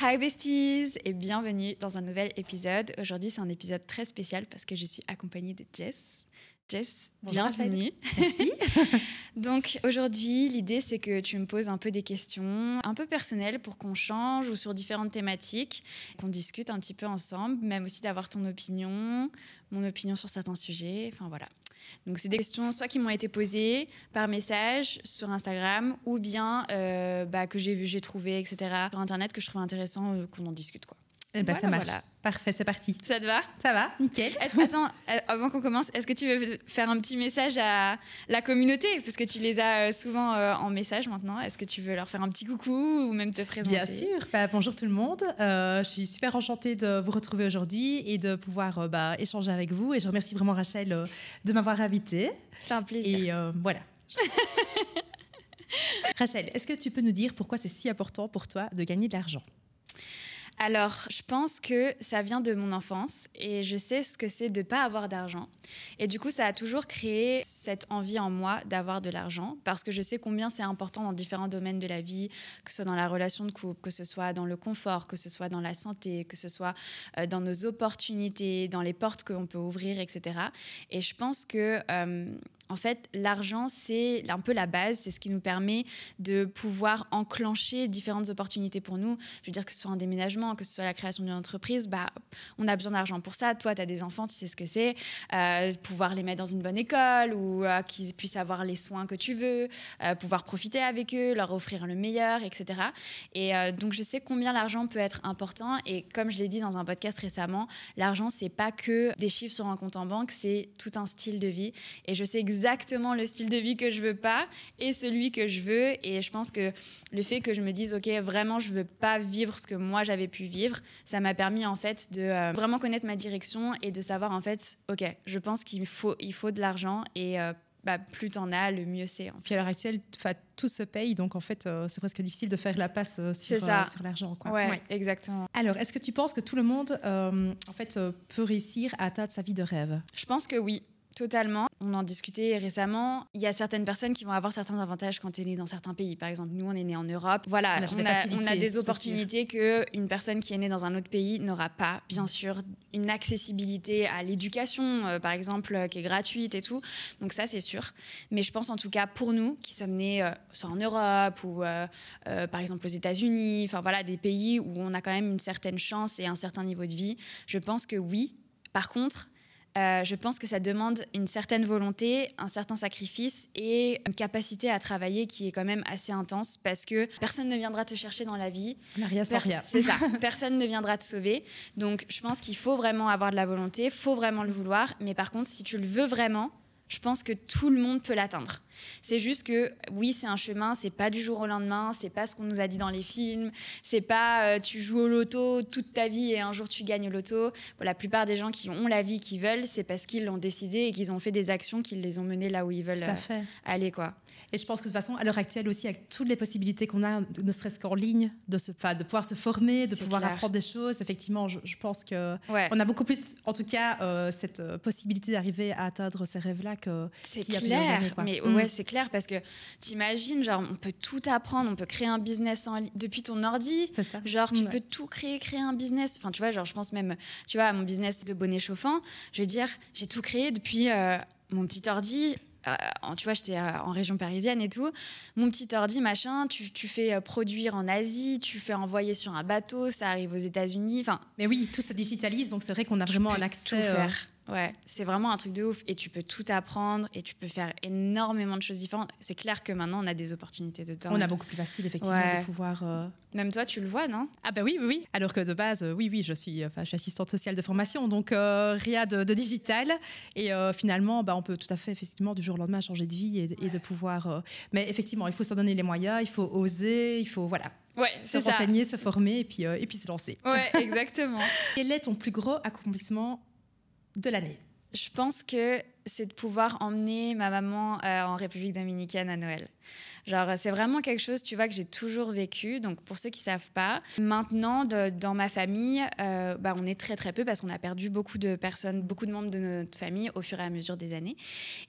Hi besties et bienvenue dans un nouvel épisode. Aujourd'hui, c'est un épisode très spécial parce que je suis accompagnée de Jess. Jess, bienvenue. Merci. Donc aujourd'hui, l'idée c'est que tu me poses un peu des questions un peu personnelles pour qu'on change ou sur différentes thématiques, qu'on discute un petit peu ensemble, même aussi d'avoir ton opinion, mon opinion sur certains sujets, enfin voilà. Donc c'est des questions soit qui m'ont été posées par message sur Instagram ou bien euh, bah, que j'ai vu, j'ai trouvé, etc. sur Internet que je trouve intéressant euh, qu'on en discute quoi. Eh ben, ça Voilà, marche. voilà. Parfait, c'est parti. Ça te va Ça va Nickel. Attends, euh, avant qu'on commence, est-ce que tu veux faire un petit message à la communauté? Parce que tu les as euh, souvent euh, en message maintenant. Est-ce que tu veux leur faire un petit coucou ou même te présenter? Bien sûr. Bah, bonjour tout le monde. Euh, je suis super enchantée de vous retrouver aujourd'hui et de pouvoir euh, bah, échanger avec vous. Et je remercie vraiment Rachel euh, de m'avoir invitée. C'est un plaisir. Et voilà. Rachel, est-ce que tu peux nous dire pourquoi c'est si important pour toi de gagner de l'argent? Alors, je pense que ça vient de mon enfance et je sais ce que c'est de pas avoir d'argent. Et du coup, ça a toujours créé cette envie en moi d'avoir de l'argent parce que je sais combien c'est important dans différents domaines de la vie, que ce soit dans la relation de couple, que ce soit dans le confort, que ce soit dans la santé, que ce soit euh, dans nos opportunités, dans les portes qu'on peut ouvrir, etc. Et je pense que euh, en fait, l'argent, c'est un peu la base, c'est ce qui nous permet de pouvoir enclencher différentes opportunités pour nous. Je veux dire que ce soit un déménagement, que ce soit la création d'une entreprise, bah, on a besoin d'argent pour ça. Toi, tu as des enfants, tu sais ce que c'est. Euh, pouvoir les mettre dans une bonne école ou euh, qu'ils puissent avoir les soins que tu veux, euh, pouvoir profiter avec eux, leur offrir le meilleur, etc. Et donc, je sais combien l'argent peut être important. Et comme je l'ai dit dans un podcast récemment, l'argent, c'est pas que des chiffres sur un compte en banque, c'est tout un style de vie. Et je sais le style de vie que je veux pas et celui que je veux. Et je pense que le fait que je me dise, OK, vraiment, je veux pas vivre ce que moi j'avais pu vivre, ça m'a permis en fait de euh, vraiment connaître ma direction et de savoir en fait, OK, je pense qu'il faut, il faut de l'argent et euh, bah, plus t'en as, le mieux c'est. En fait. Puis à l'heure actuelle, tout se paye, donc en fait, euh, c'est presque difficile de faire la passe euh, sur, euh, sur l'argent. quoi. Ouais, Ouais. exactement. Alors, est-ce que tu penses que tout le monde, euh, en fait, euh, peut réussir à atteindre sa vie de rêve? Je pense que oui. Totalement. On en discutait récemment. Il y a certaines personnes qui vont avoir certains avantages quand tu es né dans certains pays. Par exemple, nous, on est né en Europe. Voilà, On a on des a, facilités, on a des c'est opportunités que une personne qui est née dans un autre pays n'aura pas. Bien sûr, une accessibilité à l'éducation, euh, par exemple, euh, qui est gratuite et tout. Donc ça, c'est sûr. Mais je pense en tout cas pour nous, qui sommes nés euh, soit en Europe ou par exemple aux États-Unis, enfin voilà, des pays où on a quand même une certaine chance et un certain niveau de vie, je pense que oui. Par contre, euh, je pense que ça demande une certaine volonté, un certain sacrifice et une capacité à travailler qui est quand même assez intense parce que personne ne viendra te chercher dans la vie. C'est ça. Personne ne viendra te sauver. Donc, je pense qu'il faut vraiment avoir de la volonté, faut vraiment le vouloir. Mais par contre, si tu le veux vraiment, je pense que tout le monde peut l'atteindre. C'est juste que oui, c'est un chemin, c'est pas du jour au lendemain, c'est pas ce qu'on nous a dit dans les films, c'est pas euh, tu joues au loto toute ta vie et un jour tu gagnes au loto. Bon, la plupart des gens qui ont la vie qu'ils veulent, c'est parce qu'ils l'ont décidé et qu'ils ont fait des actions qui les ont menés là où ils veulent euh, aller quoi. Et je pense que de toute façon, à l'heure actuelle aussi, avec toutes les possibilités qu'on a, ne serait-ce qu'en ligne, de, se, 'fin, de pouvoir se former, de pouvoir clair. apprendre des choses, effectivement, je, je pense que Ouais. on a beaucoup plus, en tout cas, euh, cette euh, possibilité d'arriver à atteindre ces que C'est clair, années, mais Mm. ouais, c'est clair parce que t'imagines, genre, on peut tout apprendre, on peut créer un business en depuis ton ordi. c'est ça. Genre, tu Ouais. peux tout créer, créer un business. Enfin, tu vois, genre, je pense même, tu vois, à mon business de bonnet chauffant, je veux dire, j'ai tout créé depuis euh, mon petit ordi. Euh, tu vois, j'étais euh, en région parisienne et tout. Mon petit ordi, machin, tu, tu fais euh, produire en Asie, tu fais envoyer sur un bateau, ça arrive aux États-Unis. Enfin, Mais oui, tout se digitalise, donc c'est vrai qu'on a vraiment un accès. tout faire. Ouais, c'est vraiment un truc de ouf. Et tu peux tout apprendre et tu peux faire énormément de choses différentes. C'est clair que maintenant, on a des opportunités dedans. on a beaucoup plus facile, effectivement, Ouais. de pouvoir. euh, Même toi, tu le vois, non? Ah ben oui, oui, oui. Alors que de base, euh, oui, oui, je suis, enfin, je suis assistante sociale de formation, donc euh, rien de, de digital. Et euh, finalement, bah, on peut tout à fait, effectivement, du jour au lendemain changer de vie et, et de pouvoir. Mais effectivement, il faut se donner les moyens, il faut oser, il faut voilà, Ouais, se ça. renseigner, se former et puis, et puis se lancer. Ouais, exactement. Quel est ton plus gros accomplissement Je pense que c'est de pouvoir emmener ma maman euh, en République dominicaine à Noël. Genre, c'est vraiment quelque chose, tu vois, que j'ai toujours vécu. Donc, pour ceux qui savent pas, maintenant, dans ma famille, euh, bah, on est très très peu parce qu'on a perdu beaucoup de personnes, beaucoup de membres de notre famille au fur et à mesure des années.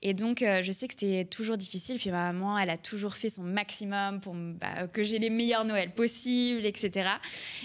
Et donc, euh, je sais que c'était toujours difficile. Puis ma maman, elle a toujours fait son maximum pour bah, que j'ai les meilleurs Noëls possibles, etc.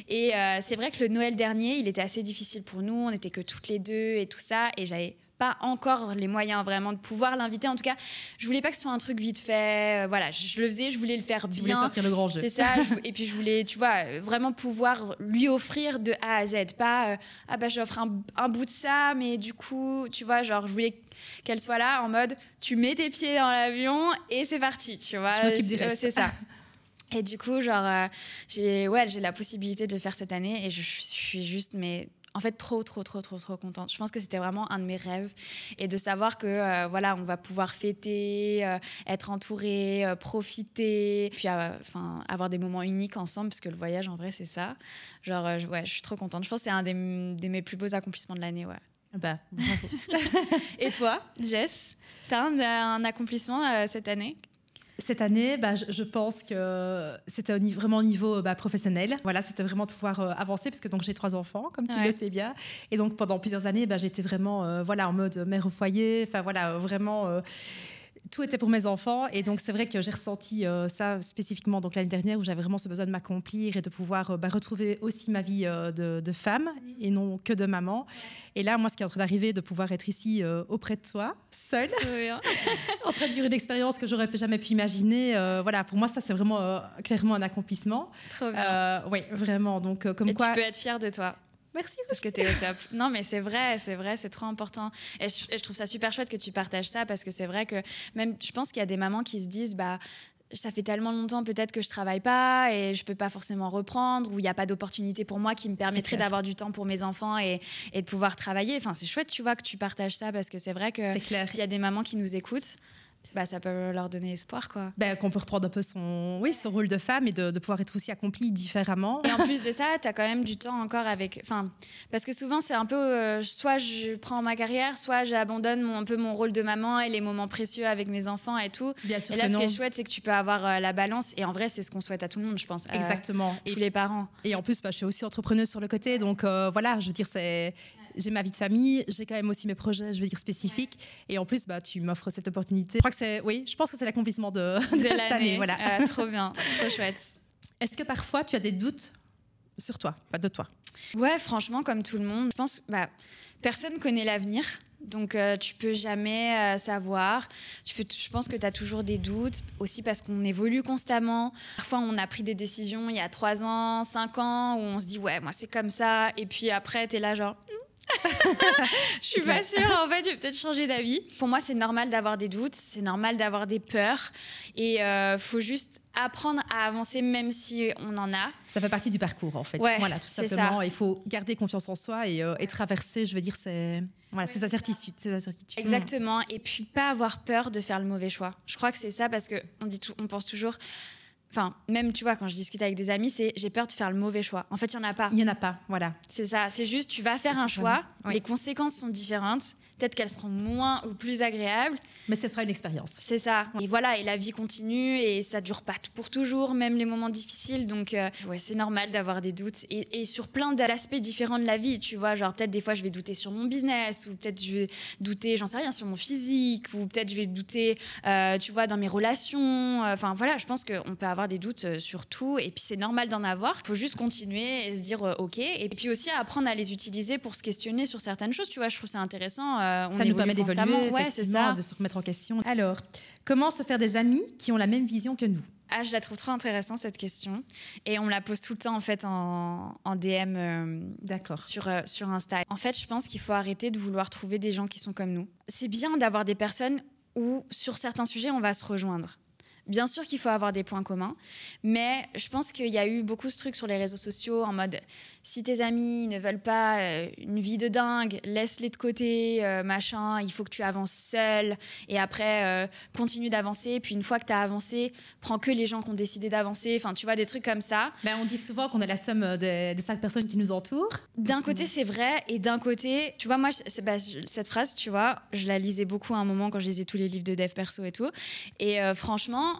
Et euh, c'est vrai que le Noël dernier, il était assez difficile pour nous. On n'était que toutes les deux et tout ça. Et j'avais pas encore les moyens vraiment de pouvoir l'inviter. En tout cas, je voulais pas que ce soit un truc vite fait. Euh, voilà, je, le faisais, je voulais le faire bien. sortir le grand jeu. C'est ça. et puis je voulais, tu vois, vraiment pouvoir lui offrir de A à Z. Pas, euh, ah bah j'offre un, bout de ça, mais du coup, tu vois, genre, je voulais qu'elle soit là en mode, tu mets tes pieds dans l'avion et c'est parti, tu vois. C'est ça. Et du coup, genre, j'ai ouais, j'ai la possibilité de le faire cette année et je, je suis juste mais en fait trop trop trop trop trop contente. Je pense que c'était vraiment un de mes rêves et de savoir que euh, voilà, on va pouvoir fêter, euh, être entouré, euh, profiter, puis enfin avoir des moments uniques ensemble parce que le voyage en vrai c'est ça. Genre ouais, je suis trop contente. Je pense que c'est un des, mes plus beaux accomplissements de l'année, ouais. Bah, et toi, Jess, t'as un, un accomplissement cette année? Cette année, bah, je, pense que c'était vraiment au niveau bah, professionnel. Voilà, c'était vraiment de pouvoir euh, avancer parce que donc j'ai trois enfants, comme tu le sais bien, et donc pendant plusieurs années, bah, j'étais vraiment euh, voilà en mode mère au foyer. Enfin voilà, vraiment. Euh, tout était pour mes enfants. Et donc, c'est vrai que j'ai ressenti ça spécifiquement donc l'année dernière où j'avais vraiment ce besoin de m'accomplir et de pouvoir bah, retrouver aussi ma vie de, de, femme et non que de maman. Et là, moi, ce qui est en train d'arriver, de pouvoir être ici euh, auprès de toi, seule, en train de vivre une expérience que j'aurais jamais pu imaginer. Euh, voilà, pour moi, ça, c'est vraiment euh, clairement un accomplissement. Trop bien. oui, vraiment. Donc, comme Et quoi. Tu peux être fière de toi. Merci. Parce que tu es au top. Non, mais c'est vrai, c'est vrai, c'est trop important. Et je, et je, trouve ça super chouette que tu partages ça parce que c'est vrai que même, je pense qu'il y a des mamans qui se disent, bah, ça fait tellement longtemps peut-être que je travaille pas et je peux pas forcément reprendre ou il n'y a pas d'opportunité pour moi qui me permettrait d'avoir du temps pour mes enfants et, et de pouvoir travailler. Enfin, c'est chouette, tu vois, que tu partages ça parce que c'est vrai que s'il y a des mamans qui nous écoutent, bah, ça peut leur donner espoir. quoi. Bah, qu'on peut reprendre un peu son, oui, son rôle de femme et de, de pouvoir être aussi accompli différemment. Et en plus de ça, tu as quand même du temps encore avec. Enfin, parce que souvent, c'est un peu euh, soit je prends ma carrière, soit j'abandonne un peu mon rôle de maman et les moments précieux avec mes enfants et tout. Bien sûr et là, ce qui est chouette, c'est que tu peux avoir euh, la balance. Et en vrai, c'est ce qu'on souhaite à tout le monde, je pense. Exactement. et tous les parents. Et en plus, bah, je suis aussi entrepreneuse sur le côté. Donc euh, voilà, je veux dire, c'est j'ai ma vie de famille, j'ai quand même aussi mes projets, je veux dire, spécifiques. Et en plus, bah, tu m'offres cette opportunité. Je crois que c'est, oui, je pense que c'est l'accomplissement de, de, cette année. Voilà. Ah, trop bien, trop chouette. Est-ce que parfois tu as des doutes sur toi, pas de toi? Ouais, franchement, comme tout le monde, je pense bah, personne connaît l'avenir. Donc euh, tu peux jamais euh, savoir. Tu peux, je pense que tu as toujours des doutes, aussi parce qu'on évolue constamment. Parfois on a pris des décisions il y a 3 ans, 5 ans, où on se dit ouais, moi c'est comme ça. Et puis après, tu es là genre, hmm, je suis pas sûre. En fait, je vais peut-être changer d'avis. Pour moi, c'est normal d'avoir des doutes, c'est normal d'avoir des peurs, et euh, faut juste apprendre à avancer même si on en a. Ça fait partie du parcours en fait. voilà, tout simplement. Il faut garder confiance en soi et, euh, traverser. Je veux dire, c'est voilà, ces incertitudes, ces incertitudes. Exactement. Et puis pas avoir peur de faire le mauvais choix. Je crois que c'est ça parce que on dit tout, on pense toujours Enfin, même, tu vois, quand je discute avec des amis, c'est j'ai peur de faire le mauvais choix. En fait, il n'y en a pas. Il n'y en a pas, voilà. C'est ça. C'est juste, tu vas faire un choix, les conséquences sont différentes. Peut-être qu'elles seront moins ou plus agréables. Mais ce sera une expérience. C'est ça. Et voilà, et la vie continue et ça dure pas pour toujours, même les moments difficiles. Donc, euh, ouais, c'est normal d'avoir des doutes. Et, sur plein d'aspects différents de la vie, tu vois. Genre, peut-être des fois, je vais douter sur mon business, ou peut-être je vais douter, j'en sais rien, sur mon physique, ou peut-être je vais douter, euh, tu vois, dans mes relations. Enfin, voilà, je pense qu'on peut avoir des doutes euh, sur tout. Et puis, c'est normal d'en avoir. Il faut juste continuer et se dire, OK. Et puis aussi, apprendre à les utiliser pour se questionner sur certaines choses. Tu vois, je trouve ça intéressant euh, ça nous permet d'évoluer, ouais, c'est ça. de se remettre en question. Alors, comment se faire des amis qui ont la même vision que nous? Ah, je la trouve trop intéressante cette question et on me la pose tout le temps en fait en, DM euh, D'accord. sur euh, sur Insta. En fait, je pense qu'il faut arrêter de vouloir trouver des gens qui sont comme nous. C'est bien d'avoir des personnes où sur certains sujets on va se rejoindre. Bien sûr qu'il faut avoir des points communs, mais je pense qu'il y a eu beaucoup de trucs sur les réseaux sociaux en mode si tes amis ne veulent pas euh, une vie de dingue, laisse-les de côté, euh, machin, il faut que tu avances seul et après euh, continue d'avancer. Puis une fois que tu as avancé, prends que les gens qui ont décidé d'avancer. Enfin, tu vois, des trucs comme ça. Ben, on dit souvent qu'on est la somme des, cinq personnes qui nous entourent. D'un côté, c'est vrai, et d'un côté, tu vois, moi, bah, cette phrase, tu vois, je la lisais beaucoup à un moment quand je lisais tous les livres de dev perso et tout. Et franchement,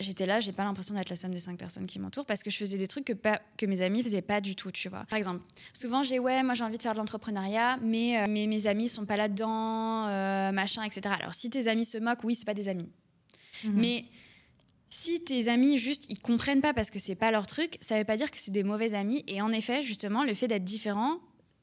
j'étais là, j'ai pas l'impression d'être la somme des cinq personnes qui m'entourent parce que je faisais des trucs que, pas, que mes amis faisaient pas du tout, tu vois. Par exemple, souvent j'ai ouais, moi j'ai envie de faire de l'entrepreneuriat, mais, euh, mes amis sont pas là-dedans, euh, machin, etc. Alors si tes amis se moquent, oui, c'est pas des amis. Mhm. Mais si tes amis juste ils comprennent pas parce que c'est pas leur truc, ça veut pas dire que c'est des mauvais amis. Et en effet, justement, le fait d'être différent,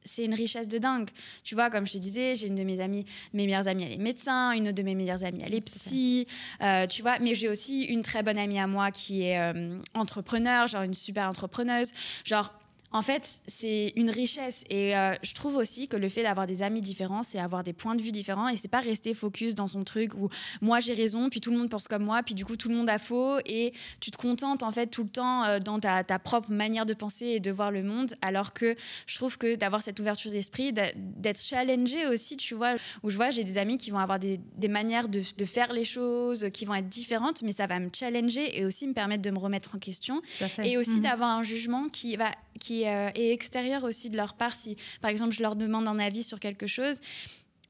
c'est une richesse de dingue. Tu vois, comme je te disais, j'ai une de mes amies, mes meilleures amies, elle est médecin, une autre de mes meilleures amies, elle est psy, euh, tu vois, mais j'ai aussi une très bonne amie à moi qui est euh, entrepreneur, genre une super entrepreneuse, genre en fait, c'est une richesse. Et euh, je trouve aussi que le fait d'avoir des amis différents, c'est avoir des points de vue différents. Et c'est pas rester focus dans son truc où moi j'ai raison, puis tout le monde pense comme moi, puis du coup tout le monde a faux. Et tu te contentes en fait tout le temps euh, dans ta, propre manière de penser et de voir le monde. Alors que je trouve que d'avoir cette ouverture d'esprit, d'être challengé aussi, tu vois, où je vois, j'ai des amis qui vont avoir des, manières de, faire les choses qui vont être différentes, mais ça va me challenger et aussi me permettre de me remettre en question. Et aussi mhm. d'avoir un jugement qui va qui euh, est extérieur aussi de leur part. Si, par exemple, je leur demande un avis sur quelque chose,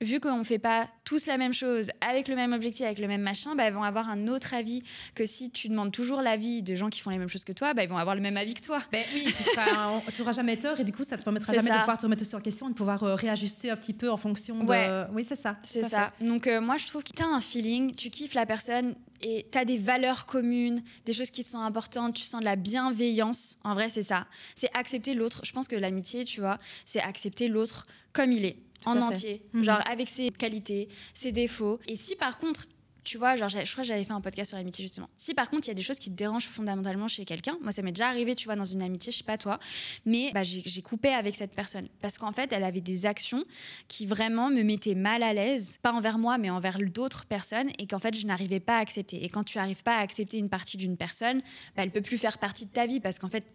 vu qu'on ne fait pas tous la même chose, avec le même objectif, avec le même machin, bah, ils vont avoir un autre avis que si tu demandes toujours l'avis de gens qui font les mêmes choses que toi, bah, ils vont avoir le même avis que toi. Ben oui, tu n'auras jamais tort et du coup, ça te permettra jamais de pouvoir te remettre aussi en question et de pouvoir euh, réajuster un petit peu en fonction de... Oui, c'est ça. C'est ça. Donc euh, moi, je trouve que tu as un feeling, tu kiffes la personne et tu as des valeurs communes, des choses qui sont importantes, tu sens de la bienveillance. En vrai, c'est ça. C'est accepter l'autre. Je pense que l'amitié, tu vois, c'est accepter l'autre comme il est en entier, mhm. genre avec ses qualités, ses défauts. Et si par contre, tu vois, genre, je crois que j'avais fait un podcast sur l'amitié justement. Si par contre il y a des choses qui te dérangent fondamentalement chez quelqu'un, moi ça m'est déjà arrivé, tu vois, dans une amitié, je sais pas toi, mais bah, j'ai coupé avec cette personne parce qu'en fait elle avait des actions qui vraiment me mettaient mal à l'aise, pas envers moi mais envers d'autres personnes et qu'en fait je n'arrivais pas à accepter. Et quand tu n'arrives pas à accepter une partie d'une personne, bah, elle peut plus faire partie de ta vie parce qu'en fait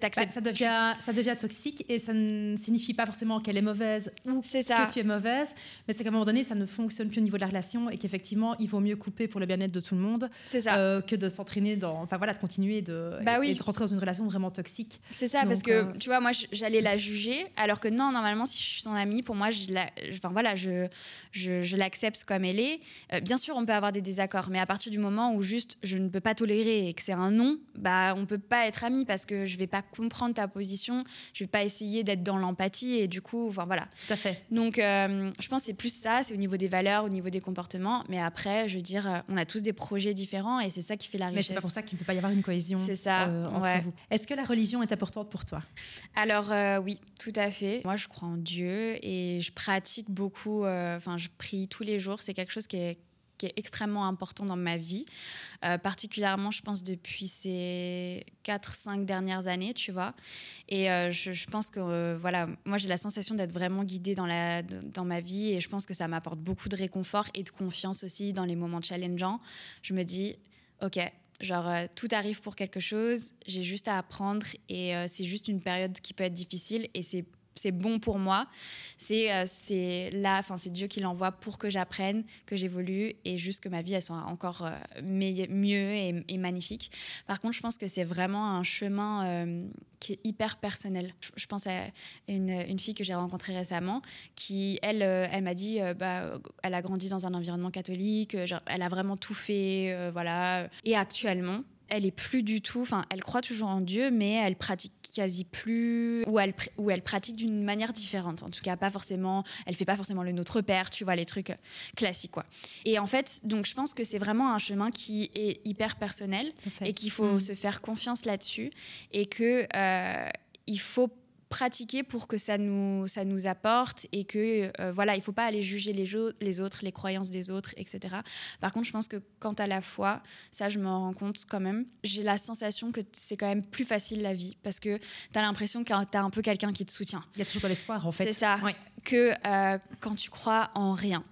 bah, ça, devient, ça devient toxique et ça ne signifie pas forcément qu'elle est mauvaise ou que tu es mauvaise, mais c'est qu'à un moment donné, ça ne fonctionne plus au niveau de la relation et qu'effectivement, il vaut mieux couper pour le bien-être de tout le monde euh, que de s'entraîner dans. Enfin voilà, de continuer de, bah et, de rentrer dans une relation vraiment toxique. C'est ça, parce que euh, tu vois, moi, j'allais la juger, alors que non, normalement, si je suis son amie, pour moi, je la, enfin, voilà, je, je, l'accepte comme elle est. Euh, bien sûr, on peut avoir des désaccords, mais à partir du moment où juste je ne peux pas tolérer et que c'est un non, bah, on peut pas être amis parce que je vais pas comprendre ta position, je vais pas essayer d'être dans l'empathie et du coup, enfin voilà. Tout à fait. Donc, euh, je pense que c'est plus ça, c'est au niveau des valeurs, au niveau des comportements, mais après, je veux dire, euh, on a tous des projets différents et c'est ça qui fait la richesse. Mais c'est pas pour ça qu'il ne peut pas y avoir une cohésion. C'est ça. Euh, entre vous. Est-ce que la religion est importante pour toi? Alors oui, tout à fait. Moi, je crois en Dieu et je pratique beaucoup. Enfin, je prie tous les jours. C'est quelque chose qui est extrêmement important dans ma vie, euh, particulièrement, je pense, depuis ces 4-5 dernières années, tu vois. Et euh, je, pense que, euh, voilà, moi, j'ai la sensation d'être vraiment guidée dans, la, dans ma vie et je pense que ça m'apporte beaucoup de réconfort et de confiance aussi dans les moments challengeants. Je me dis, OK, genre, tout arrive pour quelque chose, j'ai juste à apprendre et c'est juste une période qui peut être difficile et c'est c'est bon pour moi. C'est euh, c'est là, enfin c'est Dieu qui l'envoie pour que j'apprenne, que j'évolue et juste que ma vie soit encore euh, mieux et, magnifique. Par contre, je pense que c'est vraiment un chemin euh, qui est hyper personnel. Je, pense à une, fille que j'ai rencontrée récemment qui elle elle m'a dit bah elle a grandi dans un environnement catholique, elle a vraiment tout fait voilà et actuellement elle est plus du tout, enfin, elle croit toujours en Dieu, mais elle pratique quasi plus, ou elle, ou elle pratique d'une manière différente. En tout cas, pas forcément, elle fait pas forcément le Notre Père, tu vois, les trucs euh, classiques, quoi. Et en fait, donc, je pense que c'est vraiment un chemin qui est hyper personnel et qu'il faut mm. se faire confiance là-dessus et que euh, il faut pratiquer pour que ça nous, ça nous apporte et que euh, voilà, il faut pas aller juger les, les autres, les croyances des autres, etc. Par contre, je pense que quant à la foi, ça je me rends compte quand même, j'ai la sensation que c'est quand même plus facile la vie parce que tu as l'impression que tu as un peu quelqu'un qui te soutient. Il y a toujours de l'espoir en fait. C'est ça. Que euh, quand tu crois en rien.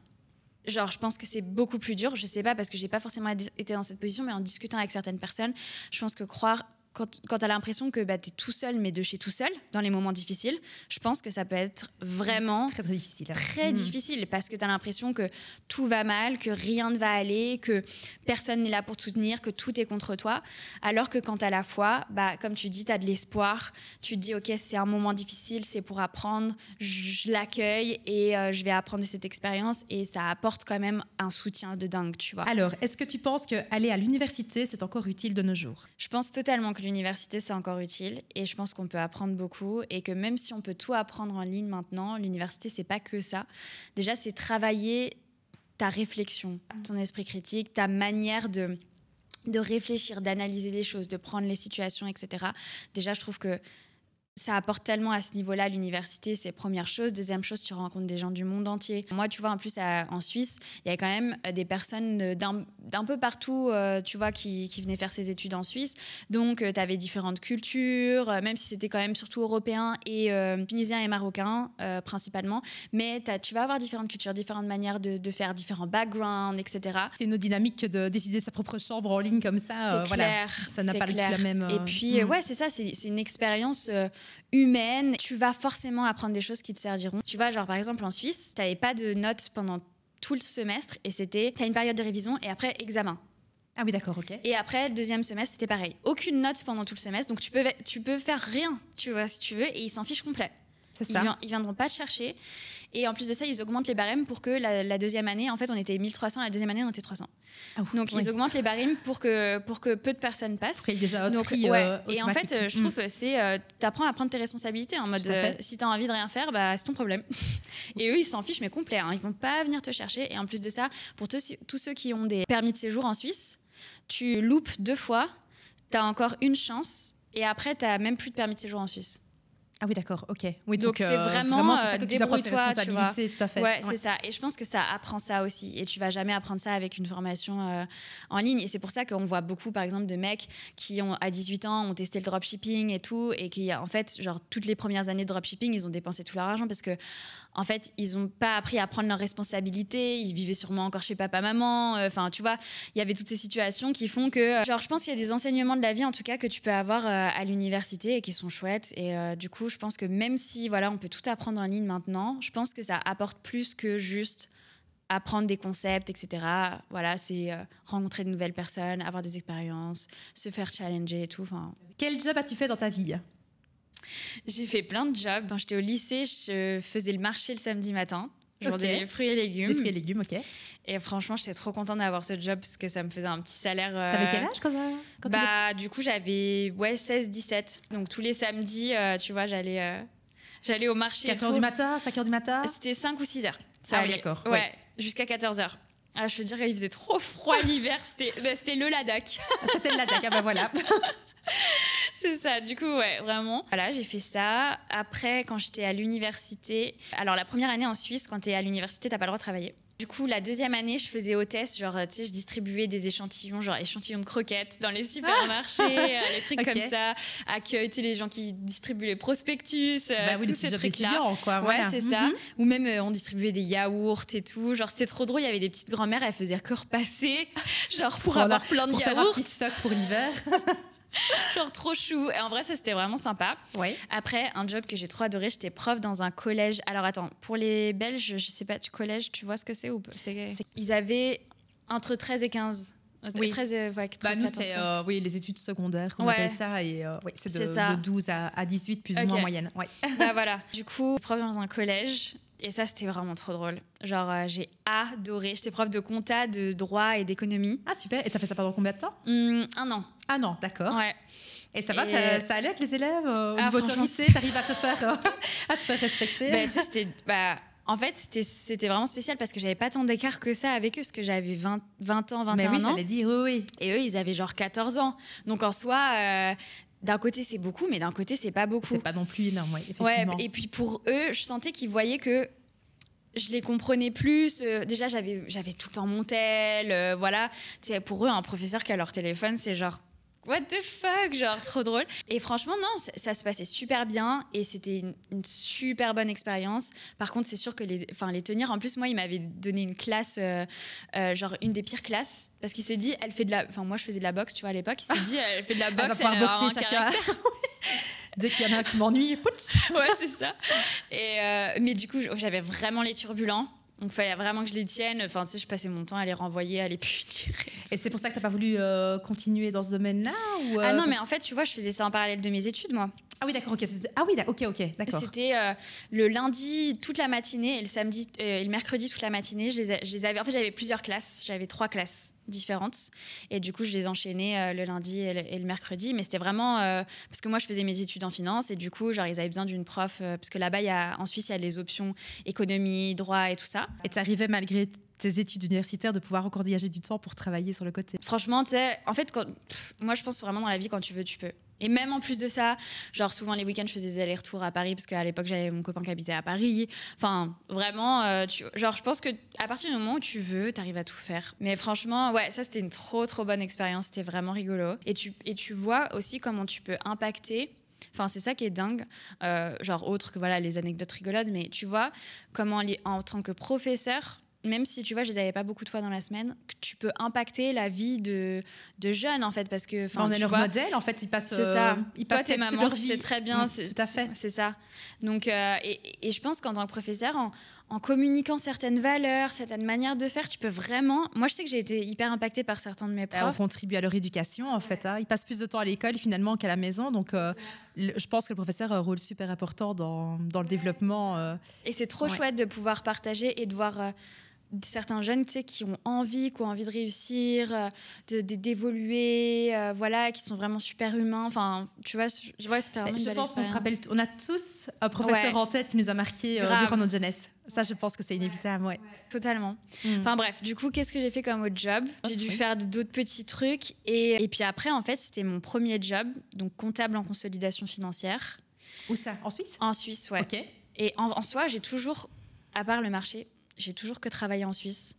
Genre, je pense que c'est beaucoup plus dur. Je sais pas parce que j'ai pas forcément été dans cette position, mais en discutant avec certaines personnes, je pense que croire quand, quand tu as l'impression que bah, tu es tout seul, mais de chez tout seul, dans les moments difficiles, je pense que ça peut être vraiment Très, très difficile. très Mm. difficile parce que tu as l'impression que tout va mal, que rien ne va aller, que personne n'est là pour te soutenir, que tout est contre toi. Alors que quand tu as la foi, bah, comme tu dis, tu as de l'espoir. Tu te dis, OK, c'est un moment difficile, c'est pour apprendre, je je l'accueille et euh, je vais apprendre de cette expérience. Et ça apporte quand même un soutien de dingue, tu vois. Alors, est-ce que tu penses qu'aller à l'université, c'est encore utile de nos jours? Je pense totalement que l'université, c'est encore utile et je pense qu'on peut apprendre beaucoup et que même si on peut tout apprendre en ligne maintenant, l'université, c'est pas que ça. Déjà, c'est travailler ta réflexion, ton esprit critique, ta manière de de réfléchir, d'analyser les choses, de prendre les situations, etc. Déjà, je trouve que ça apporte tellement à ce niveau-là l'université, c'est première chose. Deuxième chose, tu rencontres des gens du monde entier. Moi, tu vois, en plus, à- en Suisse, il y avait quand même euh, des personnes euh, d'un peu partout, euh, tu vois, qui, qui venaient faire ses études en Suisse. Donc, tu avais différentes cultures, euh, même si c'était quand même surtout européen et euh, tunisien et marocain, euh, principalement. Mais tu vas avoir différentes cultures, différentes manières de, de faire, différents backgrounds, etc. C'est une dynamique que de d'étudier sa propre chambre en ligne comme ça. C'est euh, voilà. clair. Ça n'a pas clair. la même. Et euh, puis, euh, mm. ouais, c'est ça, c'est une expérience euh, humaine. Tu vas forcément apprendre des choses qui te serviront. Tu vois, genre par exemple en Suisse, tu n'avais pas de notes pendant tout le semestre et c'était, tu as une période de révision et après examen. Ah oui, d'accord, ok. Et après, le deuxième semestre, c'était pareil. Aucune note pendant tout le semestre, donc tu peux, tu peux faire rien, tu vois, si tu veux, et ils s'en fichent complet. Ils, vien- ils viendront pas te chercher. Et en plus de ça, ils augmentent les barèmes pour que la, la deuxième année, en fait, on était 1300, la deuxième année, on était 300. Ah, ouf, Donc oui. ils augmentent les barèmes pour que, pour que peu de personnes passent. Après, déjà Donc, tri, ouais. euh, et en fait, je Mm. trouve que c'est euh, t'apprends à prendre tes responsabilités en mode euh, si t'as envie de rien faire, bah c'est ton problème. et eux, ils s'en fichent mais complet. Hein. Ils vont pas venir te chercher. Et en plus de ça, pour tous ceux qui ont des permis de séjour en Suisse, tu loupes deux fois, t'as encore une chance. Et après, t'as même plus de permis de séjour en Suisse. Ah oui, d'accord, ok. Oui, Donc, c'est euh, vraiment, c'est euh, débrouille-toi, tu vois. tout à fait. Ouais, c'est ça. Et je pense que ça apprend ça aussi. Et tu vas jamais apprendre ça avec une formation euh, en ligne. Et c'est pour ça qu'on voit beaucoup, par exemple, de mecs qui ont à 18 ans ont testé le dropshipping et tout, et qui, en fait, genre toutes les premières années de dropshipping, ils ont dépensé tout leur argent parce que, en fait, ils ont pas appris à prendre leurs responsabilités. Ils vivaient sûrement encore chez papa, maman. Euh, Enfin, tu vois, il y avait toutes ces situations qui font que, genre, je pense qu'il y a des enseignements de la vie, en tout cas, que tu peux avoir euh, à l'université et qui sont chouettes. Et euh, du coup, je pense que même si, voilà, on peut tout apprendre en ligne maintenant, je pense que ça apporte plus que juste apprendre des concepts, etc. Voilà, c'est euh, rencontrer de nouvelles personnes, avoir des expériences, se faire challenger et tout. Enfin, Quel job as-tu fait dans ta vie? J'ai fait plein de jobs. Quand j'étais au lycée, je faisais le marché le samedi matin. Je Ok. vendais des fruits et légumes. Des fruits et légumes, ok. Et franchement, j'étais trop contente d'avoir ce job parce que ça me faisait un petit salaire. euh, T'avais quel âge quand, quand Bah, du coup, j'avais ouais, 16, 17. Donc, tous les samedis, euh, tu vois, j'allais euh, j'allais au marché. et 4 h du matin, 5 h du matin C'était 5 ou 6 heures. Ça Ah oui, d'accord, Ouais, ouais. jusqu'à 14 heures. Ah, je veux dire, il faisait trop froid l'hiver. C'était bah, le Ladakh. C'était le lac, ah bah voilà. C'est ça, du coup, ouais, vraiment. Voilà, j'ai fait ça. Après, quand j'étais à l'université, alors la première année en Suisse, quand tu es à l'université, t'as pas le droit de travailler. Du coup, la deuxième année, je faisais hôtesse, genre, tu sais, je distribuais des échantillons, genre échantillons de croquettes dans les supermarchés, euh, les trucs Ok. comme ça. Accueil, tu sais, les gens qui distribuent les prospectus, euh, bah oui, tous ces trucs-là. Ouais, c'est ça. Mhm. Ou même, euh, on distribuait des yaourts et tout. Genre, c'était trop drôle. Il y avait des petites grand-mères, elles faisaient que repasser, genre, pour avoir plein de Pour faire un yaourts. petit stock pour l'hiver. Genre, trop chou. Et en vrai, ça, c'était vraiment sympa. Ouais. Après, un job que j'ai trop adoré, j'étais prof dans un collège. Alors attends, pour les Belges, je sais pas, tu collège, tu vois ce que c'est ou C'est- Ils avaient entre 13 et 15. Euh, Oui. 13, euh, ouais, 13, Bah, nous, 14, c'est 15. euh, oui, les études secondaires qu'on Ouais. appelle ça. Et euh, ouais, c'est de, C'est ça. de 12 à, à 18, plus Ok. ou moins en moyenne. Ouais. Bah voilà. Du coup, prof dans un collège. Et ça, c'était vraiment trop drôle. Genre, euh, j'ai adoré. J'étais prof de compta, de droit et d'économie. Ah, super. Et t'as fait ça pendant combien de temps? Hum, un an. Ah non, d'accord. Ouais. Et ça va, Et- ça, ça allait avec les élèves euh, Au Ah, niveau de ton lycée, t'arrives à te faire, euh, à te faire respecter Bah, sais, c'était. Bah, en fait, c'était- c'était vraiment spécial parce que j'avais pas tant d'écart que ça avec eux, parce que j'avais 20, 20 ans, 21 Mais oui, ans. j'allais dire, oui, oui. Et eux, ils avaient genre 14 ans. Donc en soi, euh, d'un côté, c'est beaucoup, mais d'un côté, c'est pas beaucoup. C'est pas non plus énorme, ouais, Ouais, effectivement. et puis pour eux, je sentais qu'ils voyaient que je les comprenais plus. Euh, déjà, j'avais, j'avais tout le temps mon tel. euh, voilà. Sais, pour eux, un professeur qui a leur téléphone, c'est genre what the fuck, genre trop drôle. Et franchement, non, ça, ça se passait super bien et c'était une, une super bonne expérience. Par contre, c'est sûr que les, enfin, les tenir, en plus, moi, il m'avait donné une classe, euh, euh, genre une des pires classes, parce qu'il s'est dit, elle fait de la. Enfin, moi, je faisais de la boxe, tu vois, à l'époque, il s'est dit, elle fait de la Elle va boxe, pouvoir elle boxer un chacun. Dès qu'il y en a un qui m'ennuie, ouais, c'est ça. Et, euh, mais du coup, j'avais vraiment les turbulents. Donc, il fallait vraiment que je les tienne. Enfin, tu sais, je passais mon temps à les renvoyer, à les punir. Et c'est pour ça que tu n'as pas voulu euh, continuer dans ce domaine-là ou, euh, Ah non, mais en fait, tu vois, je faisais ça en parallèle de mes études, moi. Ah oui, d'accord, ok. Ah oui, ok, ok, d'accord. C'était euh, le lundi toute la matinée et le samedi euh, et le mercredi toute la matinée. Je les, je les avais. En fait, j'avais plusieurs classes. J'avais trois classes différentes et du coup, je les enchaînais euh, le lundi et le, et le mercredi. Mais c'était vraiment euh, parce que moi, je faisais mes études en finance et du coup, genre, ils avaient besoin d'une prof euh, parce que là-bas, il y a en Suisse, il y a les options économie, droit et tout ça. Et tu arrivais malgré tes études universitaires de pouvoir encore dégager du temps pour travailler sur le côté. Franchement, tu sais, en fait, quand, pff, moi, je pense vraiment dans la vie, quand tu veux, tu peux. Et même en plus de ça, genre souvent les week-ends, je faisais des allers-retours à Paris parce qu'à l'époque, j'avais mon copain qui habitait à Paris. Enfin, vraiment, euh, genre, je pense que à partir du moment où tu veux, tu arrives à tout faire. Mais franchement, ouais, ça, c'était une trop, trop bonne expérience. C'était vraiment rigolo. Et tu, et tu vois aussi comment tu peux impacter. Enfin, c'est ça qui est dingue, euh, genre autre que voilà les anecdotes rigolotes, mais tu vois comment en tant que professeur, même si tu vois, je les avais pas beaucoup de fois dans la semaine, que tu peux impacter la vie de, de jeunes en fait, parce que on est leur vois, modèle, en fait, ils passent. c'est ça. euh, ils Toi, passent toute maman, leur vie. sais très bien. C'est- tout à fait. C'est ça. Donc, euh, et, et je pense qu'en tant que professeur, en, en communiquant certaines valeurs, certaines manières de faire, tu peux vraiment. Moi, je sais que j'ai été hyper impactée par certains de mes on profs. contribue à leur éducation, en fait. hein. Ils passent plus de temps à l'école, finalement, qu'à la maison. Donc, euh, je pense que le professeur a un rôle super important dans, dans le développement. euh, Et c'est trop chouette de pouvoir partager et de voir. Certains jeunes tu sais, qui ont envie, qui ont envie de réussir, euh, d'évoluer, euh, voilà, qui sont vraiment super humains. Enfin, tu vois, je- ouais, c'était vraiment une je pense qu'on se rappelle, on a tous un professeur Ouais. en tête qui nous a marqué euh, durant notre jeunesse. Ça, je pense que c'est inévitable. Ouais. Totalement. Mm. Enfin bref, du coup, qu'est-ce que j'ai fait comme autre job? J'ai dû faire d'autres petits trucs. Et, et puis après, en fait, c'était mon premier job, donc comptable en consolidation financière, Où ça? En Suisse? En Suisse, ouais. Ok. Et en, en soi, j'ai toujours, à part le marché, j'ai toujours que travaillé en Suisse.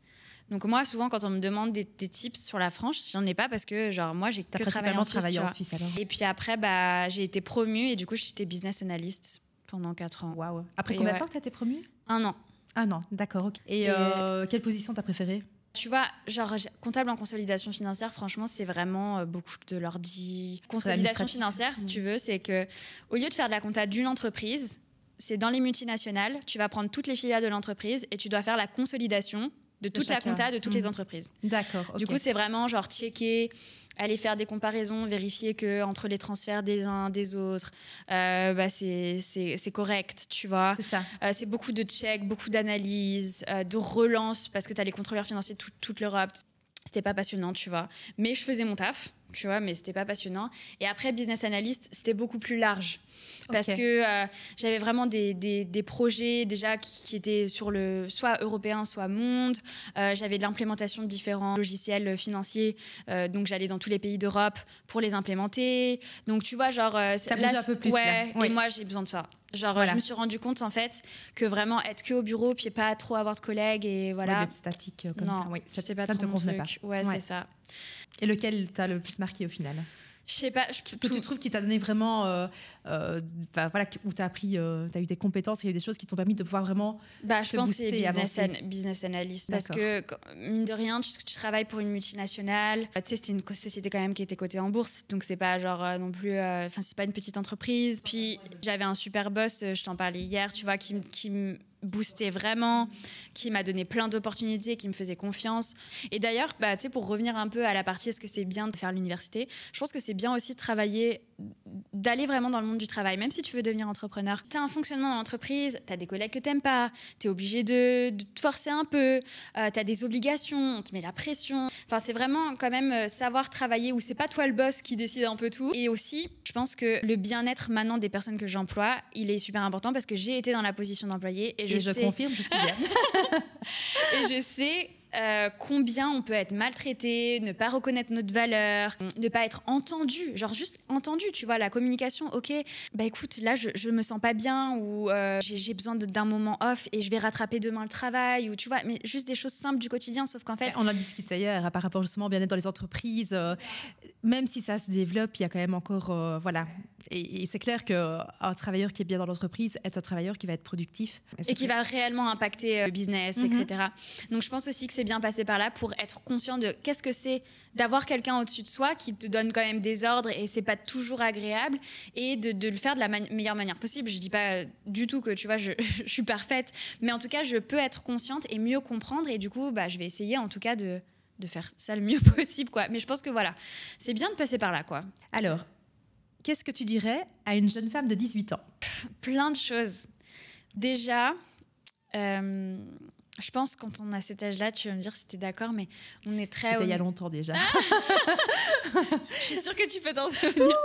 Donc moi, souvent, quand on me demande des, des tips sur la France, j'en ai pas parce que, genre, moi, j'ai que travaillé en Suisse. travaillé en. Suisse alors. Et puis après, bah, j'ai été promue et du coup, j'étais business analyst pendant 4 ans. Waouh. Après Et combien de ouais. temps que tu as été promue? Un an. Ah non, d'accord. ok. Et, Et- euh, quelle position t'as préférée? Tu vois, genre comptable en consolidation financière, franchement, c'est vraiment euh, beaucoup de l'ordi. Consolidation financière, si Mm. tu veux, c'est que au lieu de faire de la compta d'une entreprise, c'est dans les multinationales, tu vas prendre toutes les filiales de l'entreprise et tu dois faire la consolidation de toute la compta de toutes les entreprises. D'accord. Du coup, c'est vraiment genre checker, aller faire des comparaisons, vérifier que entre les transferts des uns des autres, euh, bah, c'est correct, tu vois. c'est ça. Euh, c'est beaucoup de checks, beaucoup d'analyses, euh, de relances, parce que tu as les contrôleurs financiers de tout- toute l'Europe. C'était pas passionnant, tu vois. Mais je faisais mon taf, tu vois, mais c'était pas passionnant. Et après, business analyst, c'était beaucoup plus large. Parce que euh, j'avais vraiment des, des- des projets déjà qui, qui étaient sur le soit européen, soit monde. Euh, j'avais de l'implémentation de différents logiciels financiers. Euh, donc j'allais dans tous les pays d'Europe pour les implémenter. Donc tu vois, genre. Ça bouge un peu plus, Ouais, là. Oui. et moi j'ai besoin de ça. Genre, Voilà. je me suis rendu compte en fait que vraiment être que au bureau, puis pas trop avoir de collègues et Voilà. voilà. d'être statique comme non, ça. Oui, ça, pas ça te convenait pas. Ouais, Ouais. c'est ça. Et lequel t'as le plus marqué au final? Je sais pas. je- Que tu trouves qui t'a donné vraiment, euh, euh, voilà, où t'as appris, euh, t'as eu des compétences, il y a eu des choses qui t'ont permis de pouvoir vraiment. Bah, je te pense que c'est business, avancer. an- business analyst. Parce que, quand- mine de rien, tu, tu travailles pour une multinationale. Tu sais, c'était une société quand même qui était cotée en bourse. Donc, c'est pas genre non plus. Enfin, c'est pas une petite entreprise. Puis, j'avais un super boss, je t'en parlais hier, tu vois, qui, qui me boostait vraiment, qui m'a donné plein d'opportunités, qui me faisait confiance. Et d'ailleurs, bah, pour revenir un peu à la partie est-ce que c'est bien de faire l'université, je pense que c'est bien aussi de travailler, d'aller vraiment dans le monde du travail, même si tu veux devenir entrepreneur. Tu as un fonctionnement dans l'entreprise, tu as des collègues que tu pas, tu es obligé de, de te forcer un peu, tu as des obligations, on te met la pression. Enfin, c'est vraiment quand même euh, savoir travailler où c'est pas toi le boss qui décide un peu tout. Et aussi, je pense que le bien-être maintenant des personnes que j'emploie, il est super important parce que j'ai été dans la position d'employé et je, Et je sais, confirme, je suis bien. et je sais euh, combien on peut être maltraité, ne pas reconnaître notre valeur, ne pas être entendu, genre juste entendu, tu vois, la communication, ok, bah écoute, là je, je me sens pas bien ou euh, j'ai besoin d'un moment off et je vais rattraper demain le travail ou tu vois, mais juste des choses simples du quotidien, sauf qu'en fait, On en hier hein, par rapport justement au bien-être dans les entreprises. euh, même si ça se développe, il y a quand même encore, voilà. Et, c'est clair qu'un travailleur qui est bien dans l'entreprise est un travailleur qui va être productif. Et, qui va réellement impacter le business, mhm. etc. Donc je pense aussi que c'est bien passé par là pour être conscient de qu'est-ce que c'est d'avoir quelqu'un au-dessus de soi qui te donne quand même des ordres et c'est pas toujours agréable et de, le faire de la meilleure manière possible. Je dis pas du tout que tu vois, je, je, suis parfaite, mais en tout cas, je peux être consciente et mieux comprendre et du coup, bah, je vais essayer en tout cas de de faire ça le mieux possible, quoi. Mais je pense que voilà, c'est bien de passer par là, quoi. Alors, qu'est-ce que tu dirais à une jeune femme de 18 ans? Plein de choses. Déjà, euh, je pense quand on a cet âge-là, tu vas me dire si tu es d'accord, mais on est très. C'était il y a longtemps déjà. je suis sûre que tu peux t'en souvenir.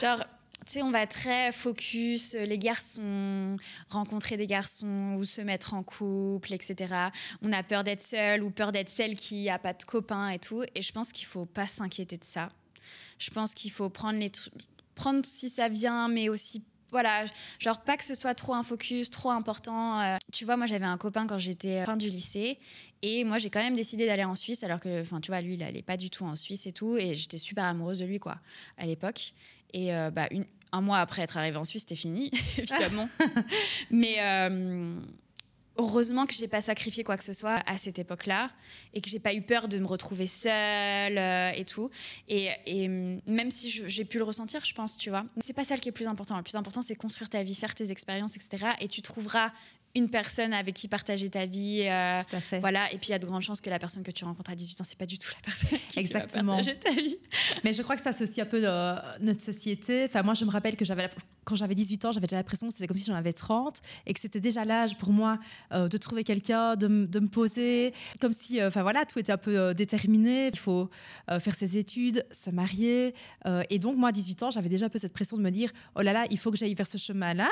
Genre, tu sais, on va très focus, euh, les garçons, rencontrer des garçons ou se mettre en couple, etc. On a peur d'être seule ou peur d'être celle qui a pas de copains et tout. Et je pense qu'il faut pas s'inquiéter de ça. Je pense qu'il faut prendre les prendre si ça vient, mais aussi voilà, genre pas que ce soit trop un focus, trop important. Euh. tu vois, moi j'avais un copain quand j'étais fin du lycée et moi j'ai quand même décidé d'aller en Suisse alors que, enfin tu vois, lui il allait pas du tout en Suisse et tout et j'étais super amoureuse de lui quoi à l'époque. Et euh, bah, une, un mois après être arrivée en Suisse, c'était fini, évidemment. Mais euh, heureusement que j'ai pas sacrifié quoi que ce soit à cette époque-là et que j'ai pas eu peur de me retrouver seule euh, et tout. Et, et même si j'ai pu le ressentir, je pense, tu vois, c'est pas ça qui est plus important. Le plus important, c'est construire ta vie, faire tes expériences, etc. Et tu trouveras une personne avec qui partager ta vie. Euh, Tout à fait. Voilà, et puis il y a de grandes chances que la personne que tu rencontres à 18 ans, c'est pas du tout la personne qui Exactement. partager ta vie. Mais je crois que ça, aussi un peu de notre société. Enfin, moi, je me rappelle que j'avais, quand j'avais 18 ans, j'avais déjà l'impression que c'était comme si j'en avais 30 et que c'était déjà l'âge pour moi euh, de trouver quelqu'un, de, de, me poser, comme si, euh, enfin voilà, tout était un peu déterminé. Il faut faire ses études, se marier. et donc, moi, à 18 ans, j'avais déjà un peu cette pression de me dire, oh là là, il faut que j'aille vers ce chemin-là.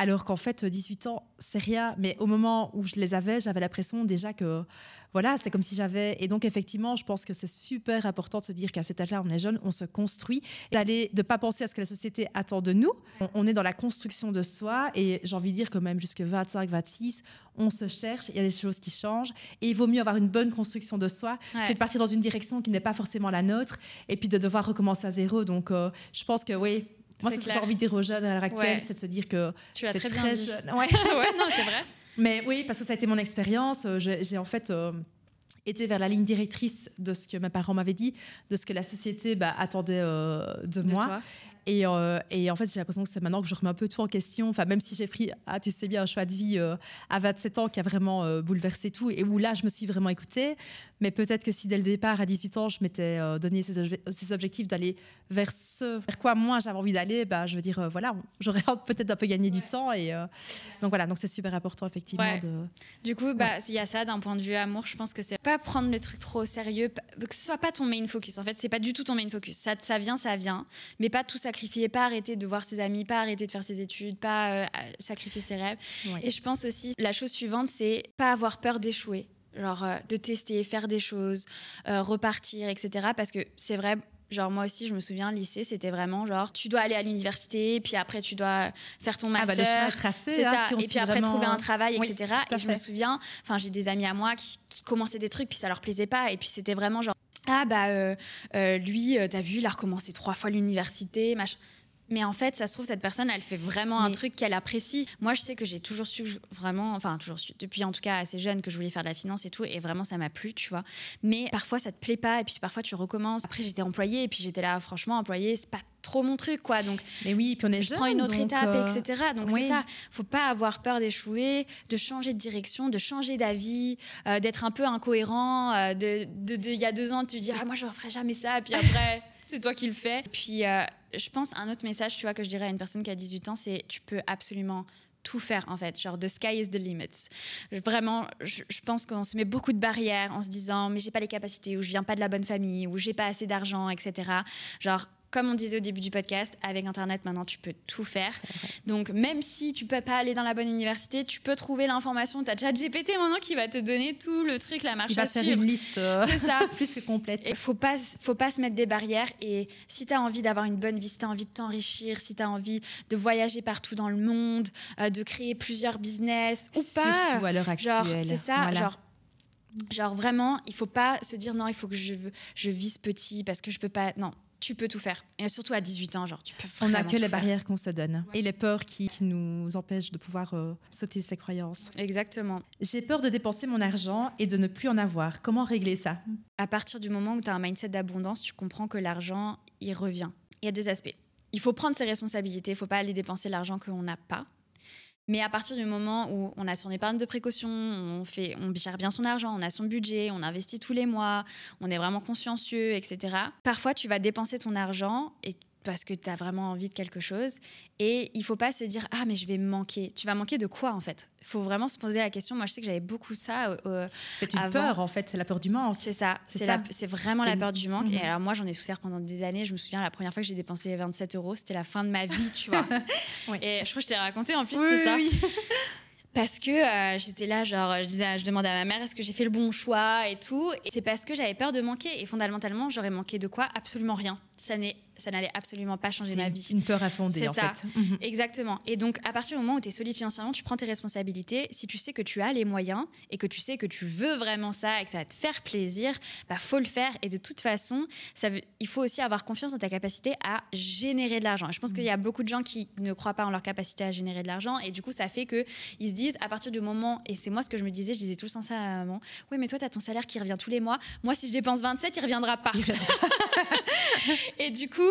Alors qu'en fait, 18 ans, c'est rien. Mais au moment où je les avais, j'avais l'impression déjà que, voilà, c'est comme si j'avais. Et donc, effectivement, je pense que c'est super important de se dire qu'à cet âge-là, on est jeune, on se construit. D'aller, de pas penser à ce que la société attend de nous. On, est dans la construction de soi. Et j'ai envie de dire que même jusque 25, 26, on se cherche. Il y a des choses qui changent. Et il vaut mieux avoir une bonne construction de soi que de partir dans une direction qui n'est pas forcément la nôtre. Et puis de devoir recommencer à zéro. Donc, euh, je pense que oui moi, c'est ce que j'ai envie jeunes à l'heure actuelle, c'est de se dire que c'est très, très jeune. Ouais. ouais, non, c'est vrai. Mais oui, parce que ça a été mon expérience. Euh, j'ai en fait euh, été vers la ligne directrice de ce que mes parents m'avaient dit, de ce que la société bah, attendait euh, de, de, moi. Toi. Et, euh, et, en fait, j'ai l'impression que c'est maintenant que je remets un peu tout en question. Enfin, même si j'ai pris, ah, tu sais bien, un choix de vie euh, à 27 ans qui a vraiment euh, bouleversé tout et où là, je me suis vraiment écoutée. Mais peut-être que si dès le départ, à 18 ans, je m'étais donné ces, ces objectifs d'aller vers ce vers quoi moi j'avais envie d'aller, bah, je veux dire, voilà, j'aurais peut-être un peu gagné du temps. Et donc voilà, donc c'est super important, effectivement. De... Du coup, bah, il y a ça d'un point de vue amour. Je pense que c'est pas prendre le truc trop au sérieux, que ce soit pas ton main focus. En fait, c'est pas du tout ton main focus. Ça, ça vient, ça vient, mais pas tout ça sacrifier, pas arrêter de voir ses amis, pas arrêter de faire ses études, pas euh, sacrifier ses rêves. Et je pense aussi, la chose suivante, c'est pas avoir peur d'échouer. Genre euh, de tester, faire des choses, euh, repartir, etc. Parce que c'est vrai, Genre moi aussi, je me souviens, lycée, c'était vraiment genre, tu dois aller à l'université, puis après tu dois faire ton master. Ah bah le tracé, c'est hein, ça. et puis après trouver un travail, etc. et je me souviens, enfin j'ai des amis à moi qui, qui, commençaient des trucs, puis ça leur plaisait pas, et puis c'était vraiment genre, ah bah euh, euh, lui, euh, t'as vu, il a recommencé trois fois l'université, machin. Mais en fait, ça se trouve, cette personne, elle fait vraiment un truc qu'elle apprécie. Moi, je sais que j'ai toujours su, vraiment, enfin, toujours su, depuis en tout cas assez jeune, que je voulais faire de la finance et tout, et vraiment, ça m'a plu, tu vois. Mais parfois, ça te plaît pas, et puis parfois, tu recommences. Après, j'étais employée, et puis j'étais là, franchement, employée, c'est pas trop mon truc, quoi. Donc, mais oui, puis on est je prends une autre étape, etc. Donc, c'est ça. Faut pas avoir peur d'échouer, de changer de direction, de changer d'avis, euh, d'être un peu incohérent. Euh, de, il y a deux ans, tu dis, ah, moi, je ne referai jamais ça, puis après c'est toi qui le fais. Puis euh, je pense un autre message, tu vois, que je dirais à une personne qui a 18 ans, c'est tu peux absolument tout faire en fait, genre the sky is the limit. Vraiment, je, je pense qu'on se met beaucoup de barrières en se disant mais j'ai pas les capacités ou je viens pas de la bonne famille ou j'ai pas assez d'argent, etc. Genre comme on disait au début du podcast, avec Internet, maintenant, tu peux tout faire. Donc, même si tu peux pas aller dans la bonne université, tu peux trouver l'information. Tu as déjà GPT maintenant qui va te donner tout le truc, la marche Il va faire une liste euh, ça. plus que complète. Il faut pas, faut pas se mettre des barrières. Et si tu as envie d'avoir une bonne vie, si tu as envie de t'enrichir, si tu as envie de voyager partout dans le monde, euh, de créer plusieurs business ou pas. Surtout à l'heure actuelle. c'est ça. Genre, Genre vraiment, il faut pas se dire non, il faut que je, je vise petit parce que je peux pas. Non, tu peux tout faire. Et surtout à 18 ans, genre, tu peux On n'a que les barrières qu'on se donne et les peurs qui, nous empêchent de pouvoir euh, sauter ces croyances. Exactement. J'ai peur de dépenser mon argent et de ne plus en avoir. Comment régler ça? À partir du moment où tu as un mindset d'abondance, tu comprends que l'argent, il revient. Il y a deux aspects. Il faut prendre ses responsabilités, il ne faut pas aller dépenser l'argent qu'on n'a pas. Mais à partir du moment où on a son épargne de précaution, on, fait, on gère bien son argent, on a son budget, on investit tous les mois, on est vraiment consciencieux, etc. Parfois, tu vas dépenser ton argent et parce que tu as vraiment envie de quelque chose. Et il faut pas se dire ah mais je vais manquer. Tu vas manquer de quoi en fait? Il faut vraiment se poser la question. Moi je sais que j'avais beaucoup ça. Euh, c'est une peur en fait, c'est la peur du manque. C'est ça. C'est vraiment la peur du manque. Et mhm. alors moi j'en ai souffert pendant des années. Je me souviens la première fois que j'ai dépensé 27 euros, c'était la fin de ma vie, tu vois. Et je crois que je t'ai raconté en plus oui, ça. Oui. parce que euh, j'étais là, genre, je, disais, je demandais à ma mère est-ce que j'ai fait le bon choix et tout. Et c'est parce que j'avais peur de manquer. Et fondamentalement, j'aurais manqué de quoi? Absolument rien. Ça n'est ça n'allait absolument pas changer ma vie. Une peur à fonder, en ça. fait. Mhm. Exactement. Et donc, à partir du moment où tu es solide financièrement, tu prends tes responsabilités. Si tu sais que tu as les moyens et que tu sais que tu veux vraiment ça et que ça va te faire plaisir, bah faut le faire. Et de toute façon, ça veut, il faut aussi avoir confiance en ta capacité à générer de l'argent. Je pense qu'il y a mhm. beaucoup de gens qui ne croient pas en leur capacité à générer de l'argent. Et du coup, ça fait qu'ils se disent, à partir du moment, et c'est moi ce que je me disais, je disais tout le temps ça à ma maman, oui, mais toi, tu as ton salaire qui revient tous les mois. Moi, si je dépense 27, il reviendra pas. et du coup,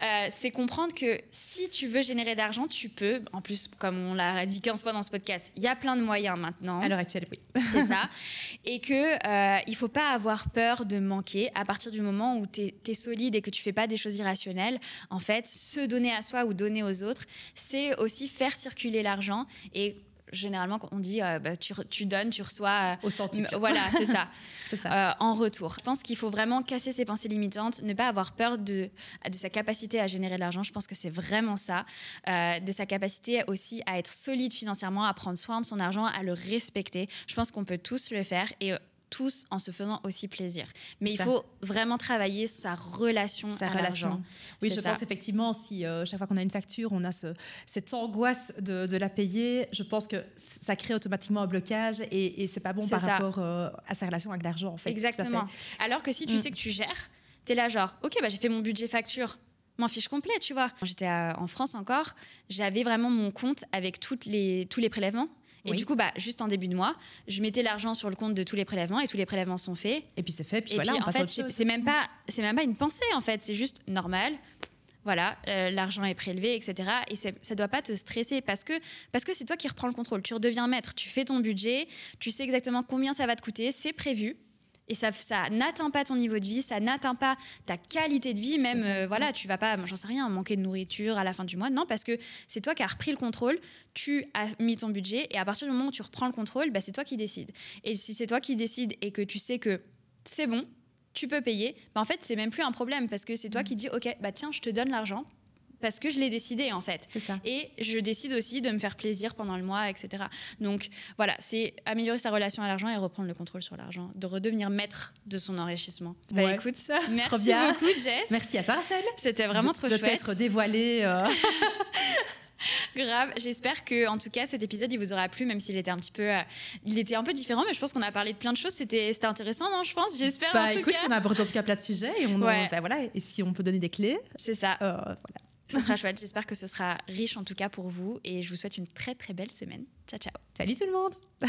euh, c'est comprendre que si tu veux générer de l'argent, tu peux. En plus, comme on l'a dit 15 fois dans ce podcast, il y a plein de moyens maintenant. À l'heure actuelle, oui. C'est ça. Et qu'il euh, il ne faut pas avoir peur de manquer à partir du moment où tu es, solide et que tu fais pas des choses irrationnelles. En fait, se donner à soi ou donner aux autres, c'est aussi faire circuler l'argent et généralement, on dit euh, bah, tu, donnes, tu reçois. Euh, Au centuple. Voilà, c'est ça. ça. Euh, en retour. Je pense qu'il faut vraiment casser ses pensées limitantes, ne pas avoir peur de, de sa capacité à générer de l'argent. Je pense que c'est vraiment ça. de sa capacité aussi à être solide financièrement, à prendre soin de son argent, à le respecter. Je pense qu'on peut tous le faire. Et tous en se faisant aussi plaisir. Mais il faut vraiment travailler sa relation sa à relation. Oui, je pense effectivement, si euh, chaque fois qu'on a une facture, on a ce, cette angoisse de, la payer, je pense que ça crée automatiquement un blocage et, et c'est pas bon par rapport euh, à sa relation avec l'argent, en fait. Exactement. Alors que si tu mm. sais que tu gères, tu es là genre, ok, bah, j'ai fait mon budget facture, m'en fiche complet, tu vois. J'étais en France encore, j'avais vraiment mon compte avec toutes les, tous les prélèvements et du coup, bah, juste en début de mois, je mettais l'argent sur le compte de tous les prélèvements et tous les prélèvements sont faits. Et puis c'est fait, puis voilà, on en fait, c'est même pas, c'est même pas une pensée en fait, c'est juste normal. Voilà, euh, l'argent est prélevé, etc. Et ça ne doit pas te stresser parce que parce que c'est toi qui reprends le contrôle. Tu redeviens maître, tu fais ton budget, tu sais exactement combien ça va te coûter, c'est prévu et ça, ça n'atteint pas ton niveau de vie, ça n'atteint pas ta qualité de vie, même, euh, voilà, tu vas pas, j'en sais rien, manquer de nourriture à la fin du mois, non, parce que c'est toi qui as repris le contrôle, tu as mis ton budget, et à partir du moment où tu reprends le contrôle, bah, c'est toi qui décides. Et si c'est toi qui décides et que tu sais que c'est bon, tu peux payer, bah, en fait, c'est même plus un problème, parce que c'est toi mmh. qui dis, ok, bah tiens, je te donne l'argent, parce que je l'ai décidé en fait. C'est ça. Et je décide aussi de me faire plaisir pendant le mois, etc. Donc voilà, c'est améliorer sa relation à l'argent et reprendre le contrôle sur l'argent, de redevenir maître de son enrichissement. Bah écoute, ça, merci bien. beaucoup Jess. Merci à toi Rachel. C'était vraiment trop chouette. De t'être dévoilée. Euh. Grave. J'espère que, en tout cas, cet épisode, il vous aura plu, même s'il était un petit peu, euh, il était un peu différent, mais je pense qu'on a parlé de plein de choses. C'était, c'était intéressant, non Je pense? J'espère. Bah, en tout écoute, cas. on a abordé en tout cas plein de sujets et on, bah, voilà. Et si on peut donner des clés. C'est ça. Euh, voilà. Ce sera chouette. J'espère que ce sera riche en tout cas pour vous. Et je vous souhaite une très très belle semaine. Ciao, ciao. Salut tout le monde